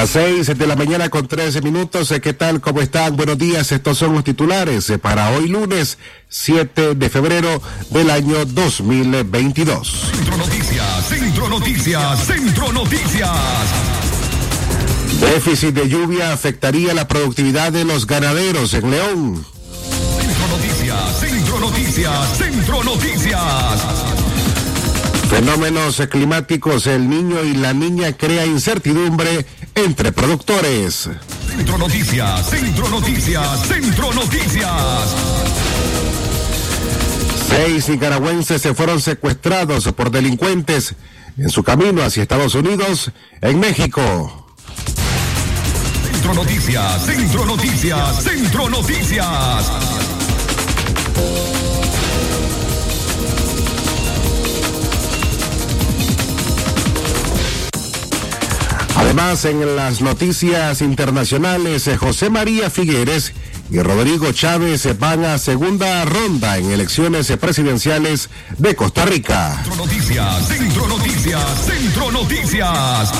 Las seis de la mañana con trece minutos. ¿Qué tal? ¿Cómo están? Buenos días. Estos son los titulares eh, para hoy lunes 7 de febrero del año 2022. Centro Noticias, Centro Noticias, Centro Noticias. Déficit de lluvia afectaría la productividad de los ganaderos en León. Centro Noticias, Centro Noticias, Centro Noticias. Fenómenos climáticos, el niño y la niña crea incertidumbre entre productores. Centro Noticias, Centro Noticias, Centro Noticias. Seis nicaragüenses se fueron secuestrados por delincuentes en su camino hacia Estados Unidos, en México. Centro Noticias, Centro Noticias, Centro Noticias. Además, en las noticias internacionales, eh, José María Figueres y Rodrigo Chávez van a segunda ronda en elecciones presidenciales de Costa Rica. Centro Noticias, Centro Noticias, Centro Noticias.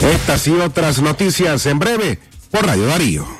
Estas y otras noticias en breve por Radio Darío.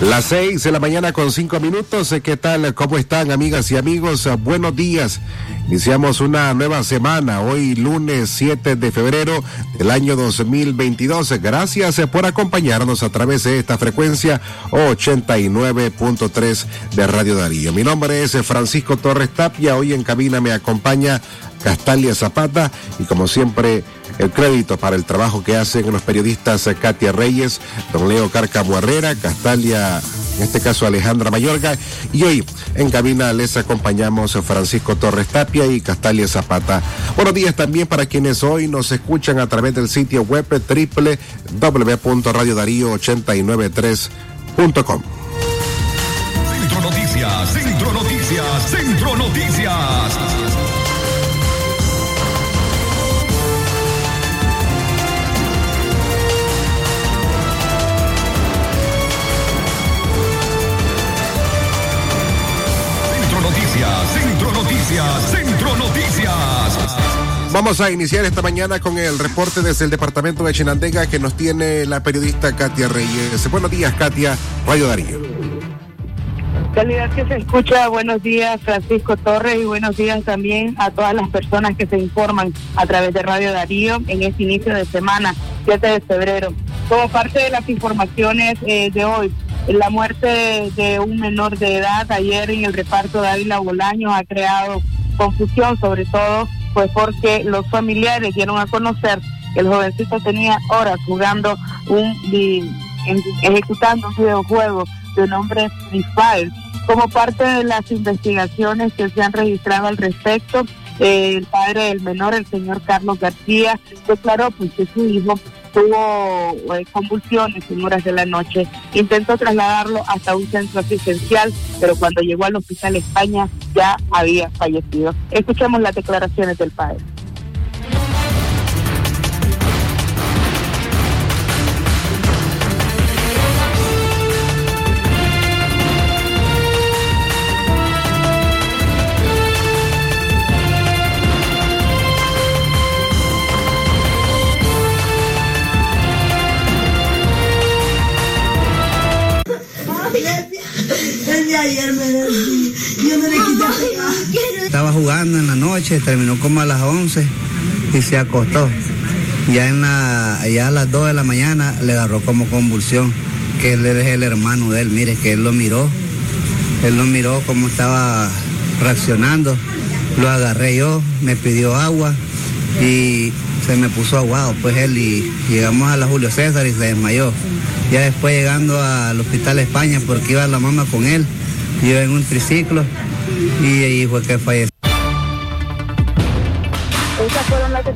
Las seis de la mañana con cinco minutos. ¿Qué tal? ¿Cómo están, amigas y amigos? Buenos días. Iniciamos una nueva semana, hoy lunes 7 de febrero del año 2022. Gracias por acompañarnos a través de esta frecuencia 89.3 de Radio Darío. Mi nombre es Francisco Torres Tapia. Hoy en cabina me acompaña Castalia Zapata y como siempre el crédito para el trabajo que hacen los periodistas Katia Reyes, don Leo Cárcamo Herrera, Castalia, en este caso Alejandra Mayorga, y hoy en cabina les acompañamos Francisco Torres Tapia y Castalia Zapata. Buenos días también para quienes hoy nos escuchan a través del sitio web www.radiodarío893.com. Centro Noticias, Centro Noticias, Centro Noticias. Noticias, Centro Noticias, Centro Noticias. Vamos a iniciar esta mañana con el reporte desde el departamento de Chinandega que nos tiene la periodista Katia Reyes. Buenos días, Katia, Radio Darío. Calidad que se escucha, buenos días Francisco Torres y buenos días también a todas las personas que se informan a través de Radio Darío en este inicio de semana, 7 de febrero. Como parte de las informaciones eh, de hoy, la muerte de un menor de edad ayer en el reparto de Ávila Bolaño ha creado confusión, sobre todo pues porque los familiares dieron a conocer que el jovencito tenía horas jugando un, ejecutando un videojuego de nombre Free Fire. Como parte de las investigaciones que se han registrado al respecto, eh, el padre del menor, el señor Carlos García, declaró pues, que su hijo tuvo eh, convulsiones en horas de la noche. Intentó trasladarlo hasta un centro asistencial, pero cuando llegó al hospital España ya había fallecido. Escuchemos las declaraciones del padre. Noche, terminó como a las 11 y se acostó. Ya, en la, ya a las 2 de la mañana le agarró como convulsión, que él es el hermano de él, mire, que él lo miró, él lo miró como estaba reaccionando, lo agarré yo, me pidió agua y se me puso aguado, pues él y llegamos a la Julio César y se desmayó. Ya después llegando al Hospital España porque iba la mamá con él, iba en un triciclo y ahí fue que falleció.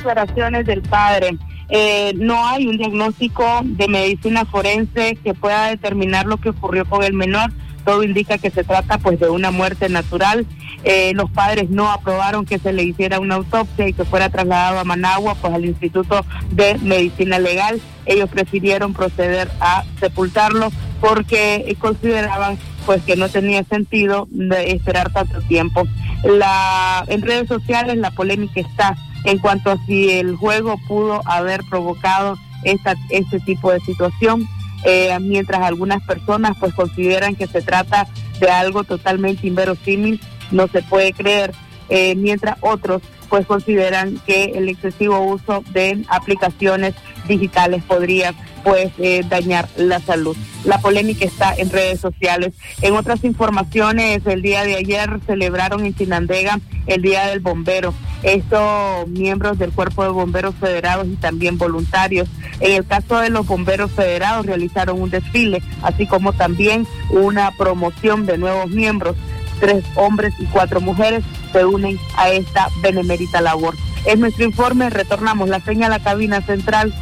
Declaraciones del padre. Eh, no hay un diagnóstico de medicina forense que pueda determinar lo que ocurrió con el menor. Todo indica que se trata pues de una muerte natural. Eh, los padres no aprobaron que se le hiciera una autopsia y que fuera trasladado a Managua pues al Instituto de Medicina Legal. Ellos prefirieron proceder a sepultarlo porque consideraban pues que no tenía sentido de esperar tanto tiempo. La, en redes sociales la polémica está en cuanto a si el juego pudo haber provocado esta, este tipo de situación, eh, mientras algunas personas pues consideran que se trata de algo totalmente inverosímil, no se puede creer, eh, mientras otros pues consideran que el excesivo uso de aplicaciones digitales podría pues eh, dañar la salud. La polémica está en redes sociales. En otras informaciones, el día de ayer celebraron en Chinandega el Día del Bombero. Estos miembros del Cuerpo de Bomberos Federados y también voluntarios. En el caso de los bomberos federados realizaron un desfile, así como también una promoción de nuevos miembros. Tres hombres y cuatro mujeres se unen a esta benemérita labor. Es nuestro informe, retornamos la señal a la cabina central,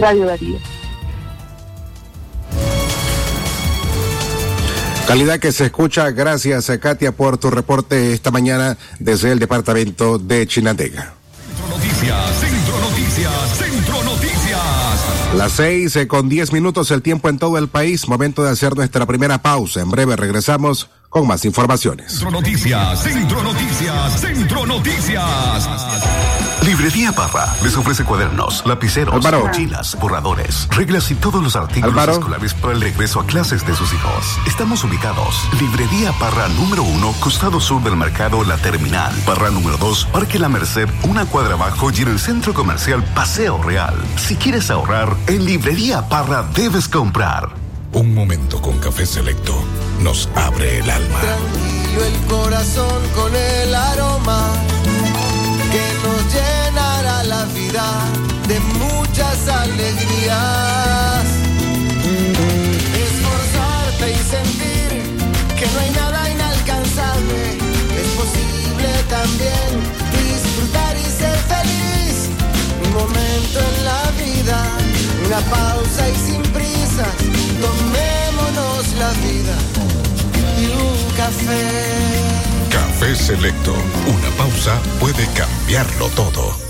Radio Darío. Calidad que se escucha. Gracias, Katia, por tu reporte esta mañana desde el departamento de Chinandega. Centro Noticias, Centro Noticias, Centro Noticias. Las seis eh, con diez minutos el tiempo en todo el país. Momento de hacer nuestra primera pausa. En breve regresamos con más informaciones. Centro Noticias, Centro Noticias, Centro Noticias. Librería Parra les ofrece cuadernos, lapiceros, Álvaro. mochilas, borradores, reglas y todos los artículos Álvaro. escolares para el regreso a clases de sus hijos. Estamos ubicados. Librería Parra número uno, costado sur del mercado La Terminal. Parra número dos, Parque La Merced, una cuadra abajo y en el centro comercial Paseo Real. Si quieres ahorrar, en Librería Parra debes comprar. Un momento con café selecto nos abre el alma. tranquilo el corazón con el aroma que nos llenará la vida de muchas alegrías. Esforzarte y sentir que no hay nada inalcanzable. Es posible también disfrutar y ser feliz. Un momento en la vida, una pausa y sin prisas. La vida y un café. Café selecto. Una pausa puede cambiarlo todo.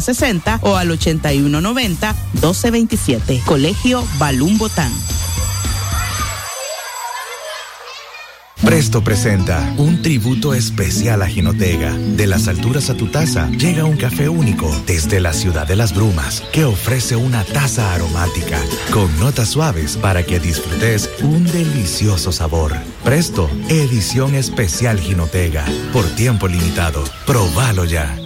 6060 o al 8190 1227. Colegio Balún Botán. Presto presenta un tributo especial a Jinotega. De las alturas a tu taza llega un café único desde la ciudad de las brumas que ofrece una taza aromática con notas suaves para que disfrutes un delicioso sabor. Presto, edición especial Jinotega. Por tiempo limitado. Probalo ya.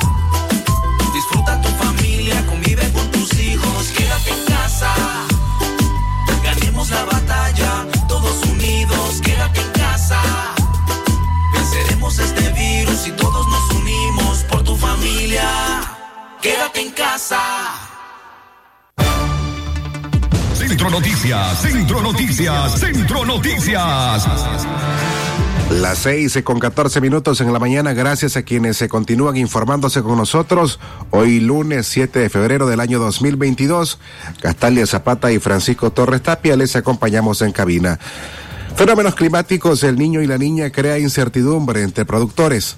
Ganemos la batalla, todos unidos, quédate en casa. Venceremos este virus y todos nos unimos por tu familia. Quédate en casa. Centro Noticias, Centro Noticias, Centro Noticias. Las seis con 14 minutos en la mañana, gracias a quienes se continúan informándose con nosotros. Hoy lunes 7 de febrero del año 2022, Castalia Zapata y Francisco Torres Tapia les acompañamos en cabina. Fenómenos climáticos, el niño y la niña crea incertidumbre entre productores.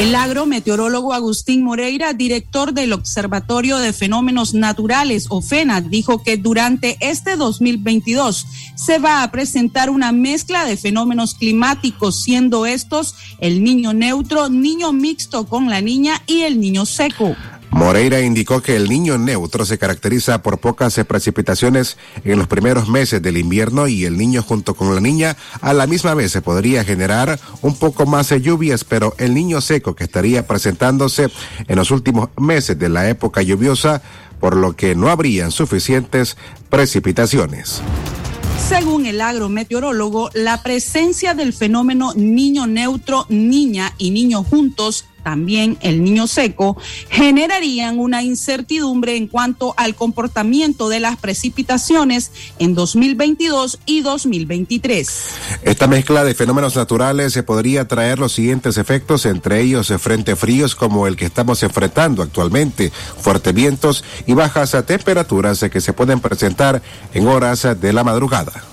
El agrometeorólogo Agustín Moreira, director del Observatorio de Fenómenos Naturales, OFENA, dijo que durante este 2022 se va a presentar una mezcla de fenómenos climáticos, siendo estos el niño neutro, niño mixto con la niña y el niño seco. Moreira indicó que el niño neutro se caracteriza por pocas precipitaciones en los primeros meses del invierno y el niño junto con la niña a la misma vez se podría generar un poco más de lluvias, pero el niño seco que estaría presentándose en los últimos meses de la época lluviosa, por lo que no habrían suficientes precipitaciones. Según el agrometeorólogo, la presencia del fenómeno niño neutro, niña y niño juntos también el niño seco, generarían una incertidumbre en cuanto al comportamiento de las precipitaciones en 2022 y 2023. Esta mezcla de fenómenos naturales se podría traer los siguientes efectos, entre ellos frente fríos como el que estamos enfrentando actualmente, fuertes vientos y bajas temperaturas que se pueden presentar en horas de la madrugada.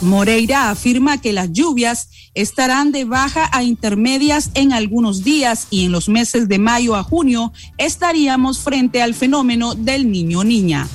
Moreira afirma que las lluvias estarán de baja a intermedias en algunos días y en los meses de mayo a junio estaríamos frente al fenómeno del niño-niña.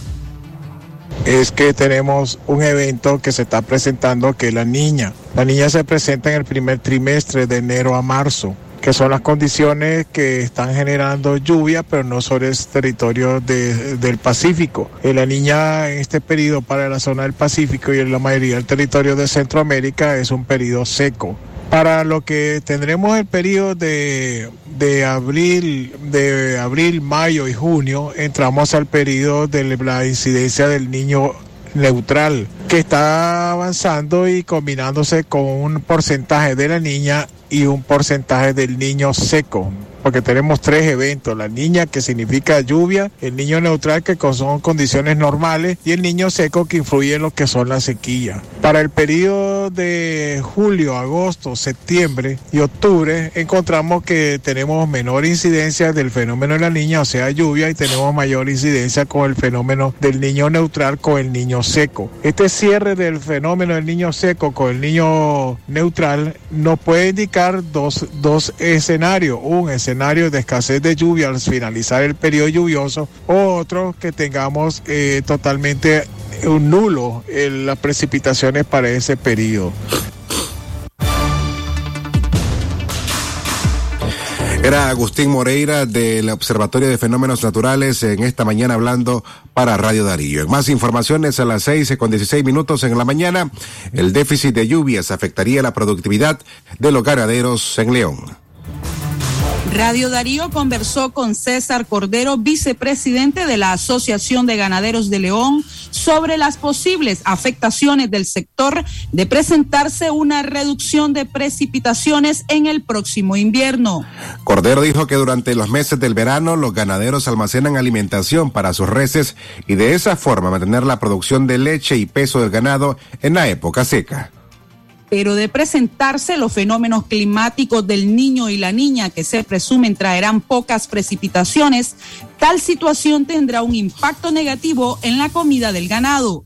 Es que tenemos un evento que se está presentando que la niña. La niña se presenta en el primer trimestre de enero a marzo que son las condiciones que están generando lluvia, pero no sobre el territorio de, del Pacífico. la niña en este periodo para la zona del Pacífico y en la mayoría del territorio de Centroamérica es un periodo seco. Para lo que tendremos el periodo de, de abril, de abril, mayo y junio, entramos al periodo de la incidencia del niño neutral que está avanzando y combinándose con un porcentaje de la niña y un porcentaje del niño seco porque tenemos tres eventos, la niña que significa lluvia, el niño neutral que son condiciones normales y el niño seco que influye en lo que son las sequías. Para el periodo de julio, agosto, septiembre y octubre encontramos que tenemos menor incidencia del fenómeno de la niña, o sea, lluvia, y tenemos mayor incidencia con el fenómeno del niño neutral con el niño seco. Este cierre del fenómeno del niño seco con el niño neutral nos puede indicar dos, dos escenarios. Un escenario de escasez de lluvia al finalizar el periodo lluvioso o otro que tengamos eh, totalmente un nulo en las precipitaciones para ese periodo. Era Agustín Moreira del Observatorio de Fenómenos Naturales en esta mañana hablando para Radio Darío. Más informaciones a las seis con 16 minutos en la mañana, el déficit de lluvias afectaría la productividad de los ganaderos en León. Radio Darío conversó con César Cordero, vicepresidente de la Asociación de Ganaderos de León, sobre las posibles afectaciones del sector de presentarse una reducción de precipitaciones en el próximo invierno. Cordero dijo que durante los meses del verano los ganaderos almacenan alimentación para sus reses y de esa forma mantener la producción de leche y peso del ganado en la época seca pero de presentarse los fenómenos climáticos del niño y la niña que se presumen traerán pocas precipitaciones, tal situación tendrá un impacto negativo en la comida del ganado.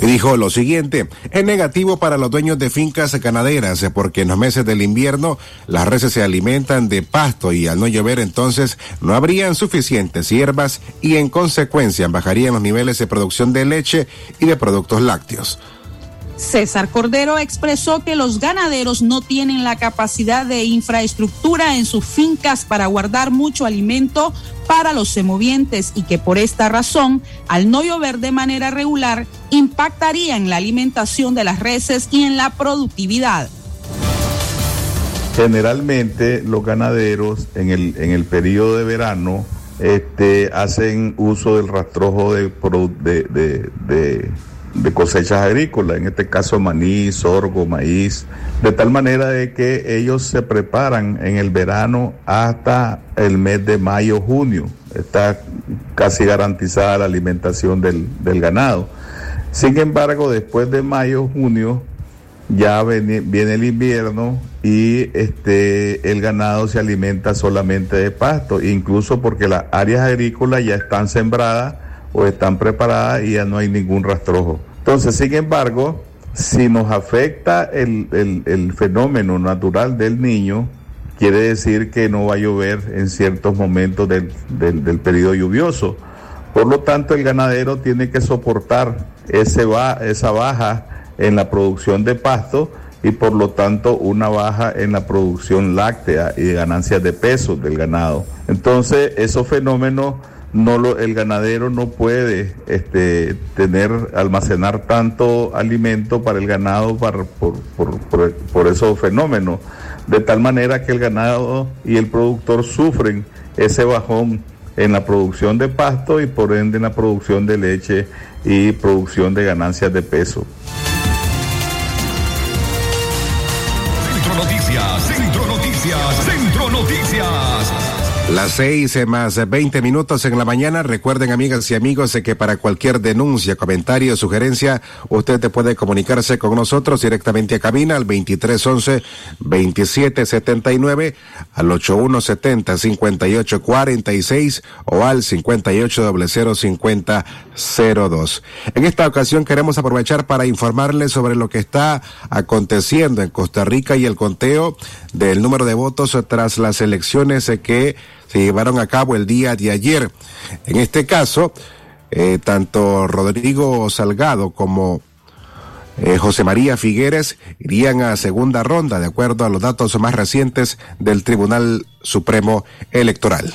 Dijo lo siguiente, es negativo para los dueños de fincas ganaderas porque en los meses del invierno las reses se alimentan de pasto y al no llover entonces no habrían suficientes hierbas y en consecuencia bajarían los niveles de producción de leche y de productos lácteos. César Cordero expresó que los ganaderos no tienen la capacidad de infraestructura en sus fincas para guardar mucho alimento para los semovientes y que por esta razón, al no llover de manera regular, impactaría en la alimentación de las reses y en la productividad. Generalmente los ganaderos en el, en el periodo de verano este, hacen uso del rastrojo de, de, cosechas agrícolas, en este caso maní, sorgo, maíz, de tal manera de que ellos se preparan en el verano hasta el mes de mayo, junio. Está casi garantizada la alimentación del, del ganado. Sin embargo, después de mayo, junio, ya viene, el invierno y este el ganado se alimenta solamente de pasto, incluso porque las áreas agrícolas ya están sembradas o están preparadas y ya no hay ningún rastrojo. Entonces, sin embargo, si nos afecta el, el fenómeno natural del niño, quiere decir que no va a llover en ciertos momentos del, del, periodo lluvioso. Por lo tanto, el ganadero tiene que soportar ese va, esa baja en la producción de pasto y por lo tanto una baja en la producción láctea y de ganancias de peso del ganado. Entonces, esos fenómenos no lo, el ganadero no puede este, tener, almacenar tanto alimento para el ganado para, por, por, por, por esos fenómenos, de tal manera que el ganado y el productor sufren ese bajón en la producción de pasto y por ende en la producción de leche y producción de ganancias de peso. Las seis más veinte minutos en la mañana. Recuerden, amigas y amigos, que para cualquier denuncia, comentario, sugerencia, usted puede comunicarse con nosotros directamente a cabina al 2311-2779, al 8170-5846 o al 58005002. En esta ocasión queremos aprovechar para informarles sobre lo que está aconteciendo en Costa Rica y el conteo del número de votos tras las elecciones que se llevaron a cabo el día de ayer. En este caso, eh, tanto Rodrigo Salgado como eh, José María Figueres irían a segunda ronda, de acuerdo a los datos más recientes del Tribunal Supremo Electoral.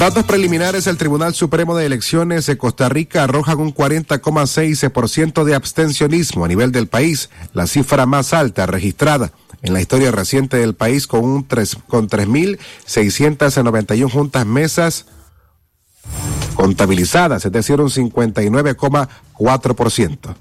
Datos preliminares del Tribunal Supremo de Elecciones de Costa Rica arrojan un 40,6% de abstencionismo a nivel del país, la cifra más alta registrada en la historia reciente del país con un 3, con 3.691 juntas mesas contabilizadas, es decir, un 59,4%.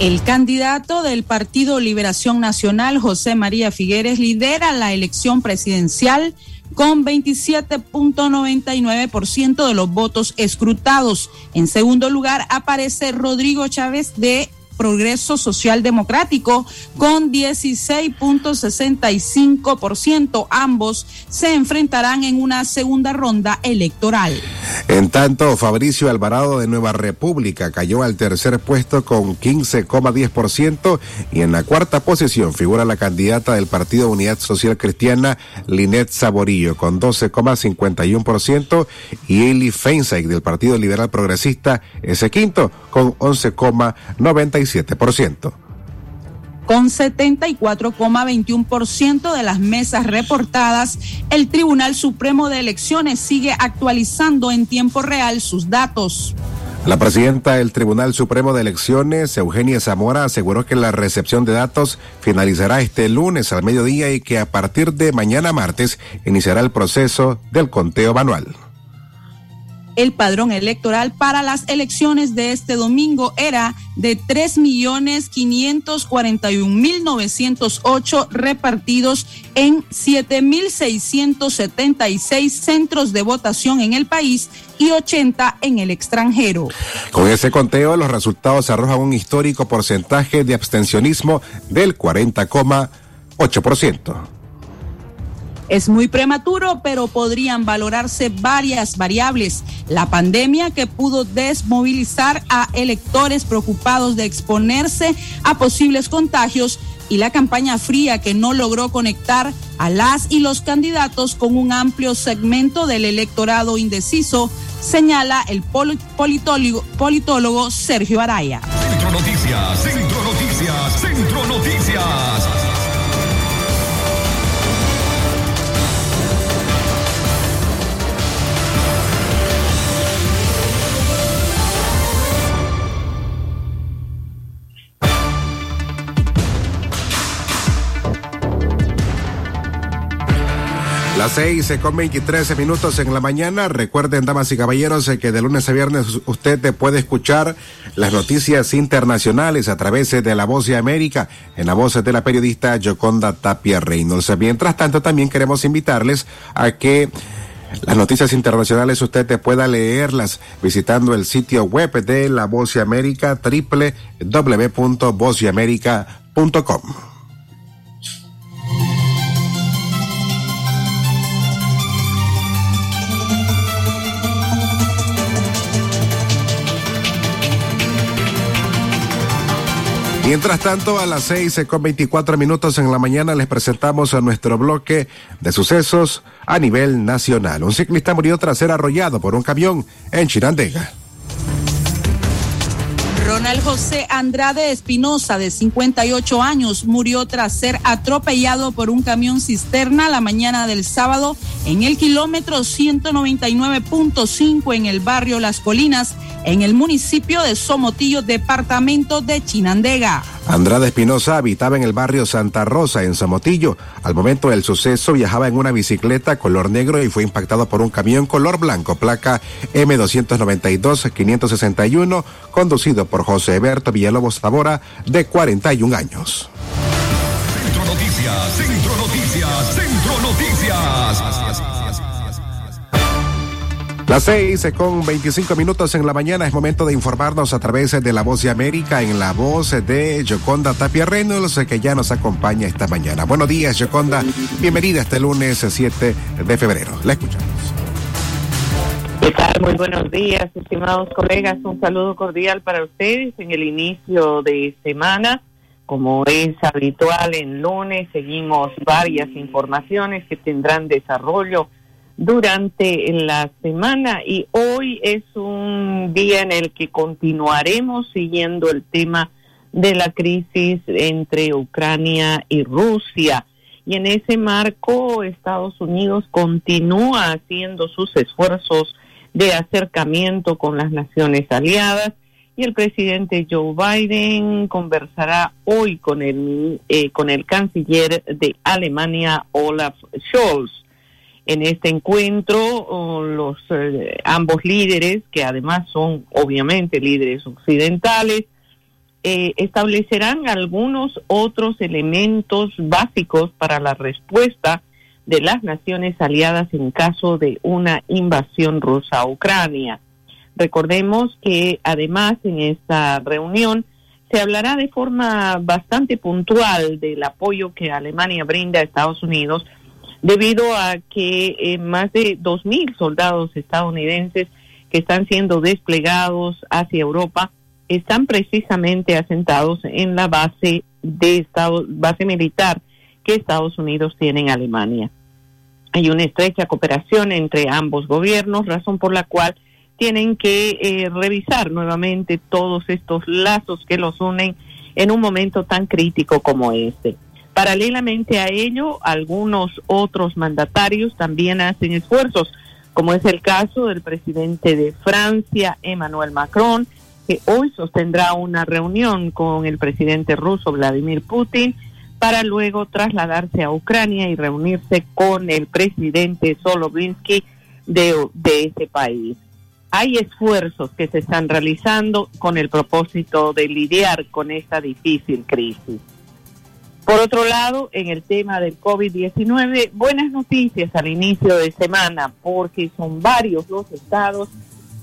El candidato del Partido Liberación Nacional, José María Figueres, lidera la elección presidencial con 27.99% de los votos escrutados. En segundo lugar aparece Rodrigo Chávez de Progreso Social Democrático con 16.65%. Ambos se enfrentarán en una segunda ronda electoral. En tanto, Fabricio Alvarado de Nueva República cayó al tercer puesto con 15,10% y en la cuarta posición figura la candidata del Partido Unidad Social Cristiana, Linet Saborillo, con 12,51% y Eli Feinstein del Partido Liberal Progresista, ese quinto, con 11,95%. Con 74,21% de las mesas reportadas, el Tribunal Supremo de Elecciones sigue actualizando en tiempo real sus datos. La presidenta del Tribunal Supremo de Elecciones, Eugenia Zamora, aseguró que la recepción de datos finalizará este lunes al mediodía y que a partir de mañana martes iniciará el proceso del conteo manual. El padrón electoral para las elecciones de este domingo era de 3.541.908 repartidos en 7.676 centros de votación en el país y 80 en el extranjero. Con ese conteo, los resultados arrojan un histórico porcentaje de abstencionismo del 40,8%. Es muy prematuro, pero podrían valorarse varias variables. La pandemia que pudo desmovilizar a electores preocupados de exponerse a posibles contagios y la campaña fría que no logró conectar a las y los candidatos con un amplio segmento del electorado indeciso, señala el politólogo, Sergio Araya. Centro Noticias, Centro Noticias, Centro Noticias. Las seis con 23 minutos en la mañana. Recuerden, damas y caballeros, eh, que de lunes a viernes usted puede escuchar las noticias internacionales a través de la voz de América, en la voz de la periodista Yoconda Tapia Reynolds. Mientras tanto, también queremos invitarles a que las noticias internacionales usted pueda leerlas visitando el sitio web de la voz de América, www.vozdeamerica.com. Mientras tanto, a las seis con veinticuatro minutos en la mañana les presentamos a nuestro bloque de sucesos a nivel nacional. Un ciclista murió tras ser arrollado por un camión en Chirandega. Ronald José Andrade Espinosa, de 58 años, murió tras ser atropellado por un camión cisterna la mañana del sábado en el kilómetro 199.5 en el barrio Las Colinas, en el municipio de Somotillo, departamento de Chinandega. Andrade Espinosa habitaba en el barrio Santa Rosa, en Somotillo. Al momento del suceso viajaba en una bicicleta color negro y fue impactado por un camión color blanco, placa M292-561, conducido por José Eberto Villalobos Zamora, de 41 años. Centro Noticias, Centro Noticias, Centro Noticias. Las seis con 25 minutos en la mañana es momento de informarnos a través de la voz de América en la voz de Yoconda Tapia Reynolds que ya nos acompaña esta mañana. Buenos días, Yoconda. Bienvenida este lunes 7 de febrero. La escuchamos. ¿Qué tal? Muy buenos días, estimados colegas. Un saludo cordial para ustedes en el inicio de semana. Como es habitual en lunes, seguimos varias informaciones que tendrán desarrollo durante la semana y hoy es un día en el que continuaremos siguiendo el tema de la crisis entre Ucrania y Rusia. Y en ese marco, Estados Unidos continúa haciendo sus esfuerzos de acercamiento con las naciones aliadas y el presidente Joe Biden conversará hoy con el, eh, con el canciller de Alemania, Olaf Scholz. En este encuentro, los eh, ambos líderes, que además son obviamente líderes occidentales, eh, establecerán algunos otros elementos básicos para la respuesta de las naciones aliadas en caso de una invasión rusa a Ucrania. Recordemos que además en esta reunión se hablará de forma bastante puntual del apoyo que Alemania brinda a Estados Unidos debido a que eh, más de 2.000 soldados estadounidenses que están siendo desplegados hacia Europa están precisamente asentados en la base de Estado, base militar que Estados Unidos tiene en Alemania. Hay una estrecha cooperación entre ambos gobiernos, razón por la cual tienen que eh, revisar nuevamente todos estos lazos que los unen en un momento tan crítico como este. Paralelamente a ello, algunos otros mandatarios también hacen esfuerzos, como es el caso del presidente de Francia, Emmanuel Macron, que hoy sostendrá una reunión con el presidente ruso Vladimir Putin para luego trasladarse a Ucrania y reunirse con el presidente Solovinsky de, ese país. Hay esfuerzos que se están realizando con el propósito de lidiar con esta difícil crisis. Por otro lado, en el tema del COVID-19, buenas noticias al inicio de semana, porque son varios los estados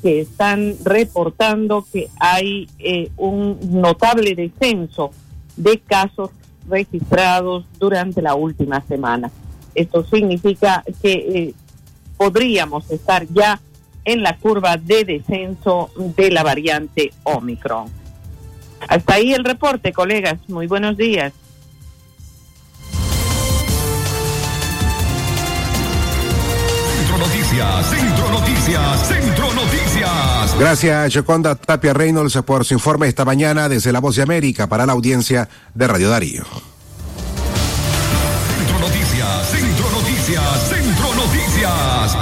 que están reportando que hay eh, un notable descenso de casos registrados durante la última semana. Esto significa que eh, podríamos estar ya en la curva de descenso de la variante Omicron. Hasta ahí el reporte, colegas. Muy buenos días. Noticias, Centro Noticias, Centro Noticias. Gracias, Joconda Tapia Reynolds, por su informe esta mañana desde La Voz de América para la audiencia de Radio Darío. Centro Noticias, Centro Noticias, Centro Noticias.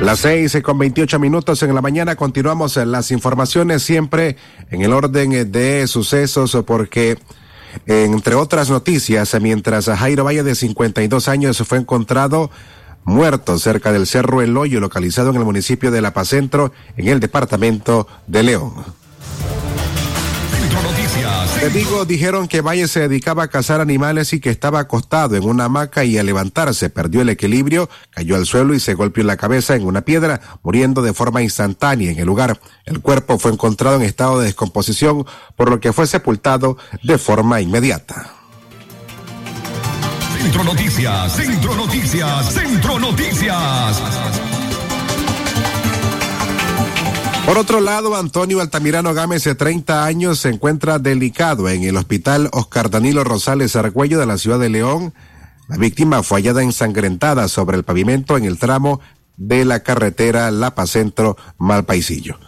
Las seis con veintiocho minutos en la mañana continuamos las informaciones siempre en el orden de sucesos porque entre otras noticias mientras Jairo Valle de 52 años fue encontrado muerto cerca del Cerro El Hoyo localizado en el municipio de La Paz Centro en el departamento de León. Digo, dijeron que Valle se dedicaba a cazar animales y que estaba acostado en una hamaca y al levantarse perdió el equilibrio, cayó al suelo y se golpeó la cabeza en una piedra, muriendo de forma instantánea en el lugar. El cuerpo fue encontrado en estado de descomposición, por lo que fue sepultado de forma inmediata. Centro Noticias, Centro Noticias, Centro Noticias. Por otro lado, Antonio Altamirano Gámez, de 30 años, se encuentra delicado en el hospital Oscar Danilo Rosales Argüello de la ciudad de León. La víctima fue hallada ensangrentada sobre el pavimento en el tramo de la carretera Lapa Centro Malpaisillo.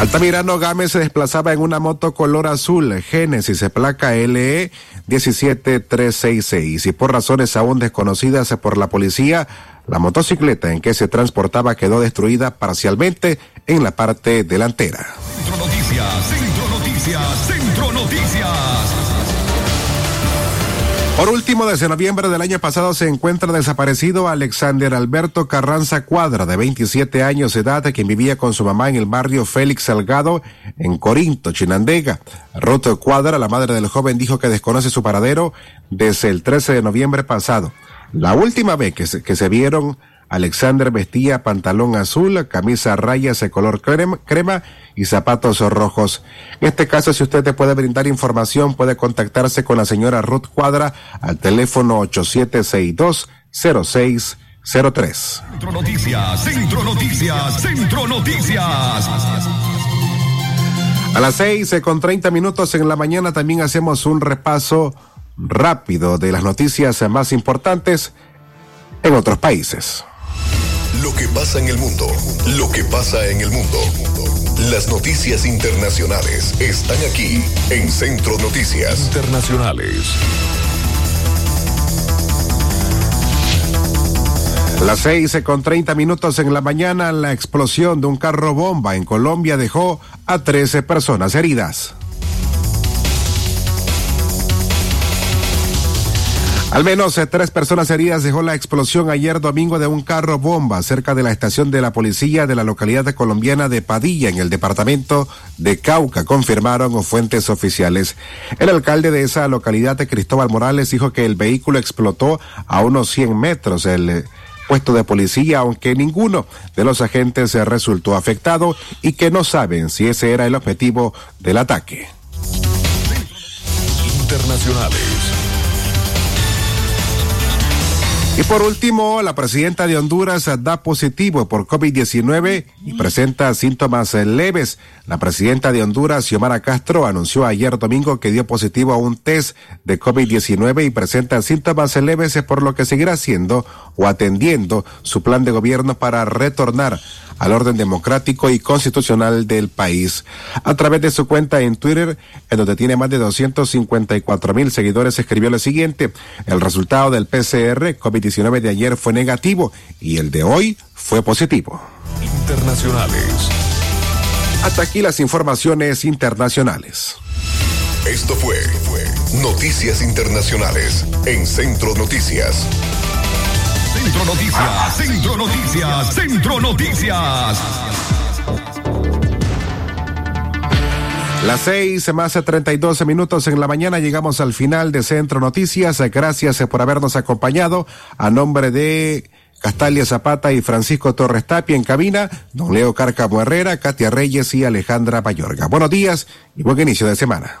Altamirano Gámez se desplazaba en una moto color azul, Génesis, placa LE 17366, y por razones aún desconocidas por la policía, la motocicleta en que se transportaba quedó destruida parcialmente en la parte delantera. Centro Noticias, Centro Noticias, Centro Noticias. Por último, desde noviembre del año pasado se encuentra desaparecido Alexander Alberto Carranza Cuadra, de 27 años de edad, quien vivía con su mamá en el barrio Félix Salgado, en Corinto, Chinandega. Ruth Cuadra, la madre del joven, dijo que desconoce su paradero desde el 13 de noviembre pasado. La última vez que se, que se vieron, Alexander vestía pantalón azul, camisa a rayas de color crema, crema, y zapatos rojos. En este caso, si usted te puede brindar información, puede contactarse con la señora Ruth Cuadra al teléfono 8762-0603. Centro Noticias, Centro Noticias, Centro Noticias. A las seis con treinta minutos en la mañana también hacemos un repaso rápido de las noticias más importantes en otros países. Lo que pasa en el mundo, lo que pasa en el mundo. Las noticias internacionales están aquí en Centro Noticias Internacionales. Las seis con treinta minutos en la mañana, la explosión de un carro bomba en Colombia dejó a 13 personas heridas. Al menos eh, tres personas heridas dejó la explosión ayer domingo de un carro bomba cerca de la estación de la policía de la localidad colombiana de Padilla en el departamento de Cauca, confirmaron fuentes oficiales. El alcalde de esa localidad, Cristóbal Morales, dijo que el vehículo explotó a unos 100 metros del eh, puesto de policía, aunque ninguno de los agentes se resultó afectado y que no saben si ese era el objetivo del ataque. Internacionales. Y por último, la presidenta de Honduras da positivo por COVID-19 y presenta síntomas leves. La presidenta de Honduras, Xiomara Castro, anunció ayer domingo que dio positivo a un test de COVID-19 y presenta síntomas leves, por lo que seguirá haciendo o atendiendo su plan de gobierno para retornar al orden democrático y constitucional del país. A través de su cuenta en Twitter, en donde tiene más de 254 mil seguidores, escribió lo siguiente. El resultado del PCR COVID-19 de ayer fue negativo y el de hoy fue positivo. Internacionales. Hasta aquí las informaciones internacionales. Esto fue, fue Noticias Internacionales en Centro Noticias. Centro Noticias, Centro Noticias, Centro Noticias. Las seis más treinta y doce minutos en la mañana llegamos al final de Centro Noticias. Gracias por habernos acompañado. A nombre de Castalia Zapata y Francisco Torres Tapia en cabina, don Leo Cárcamo Herrera, Katia Reyes y Alejandra Payorga. Buenos días y buen inicio de semana.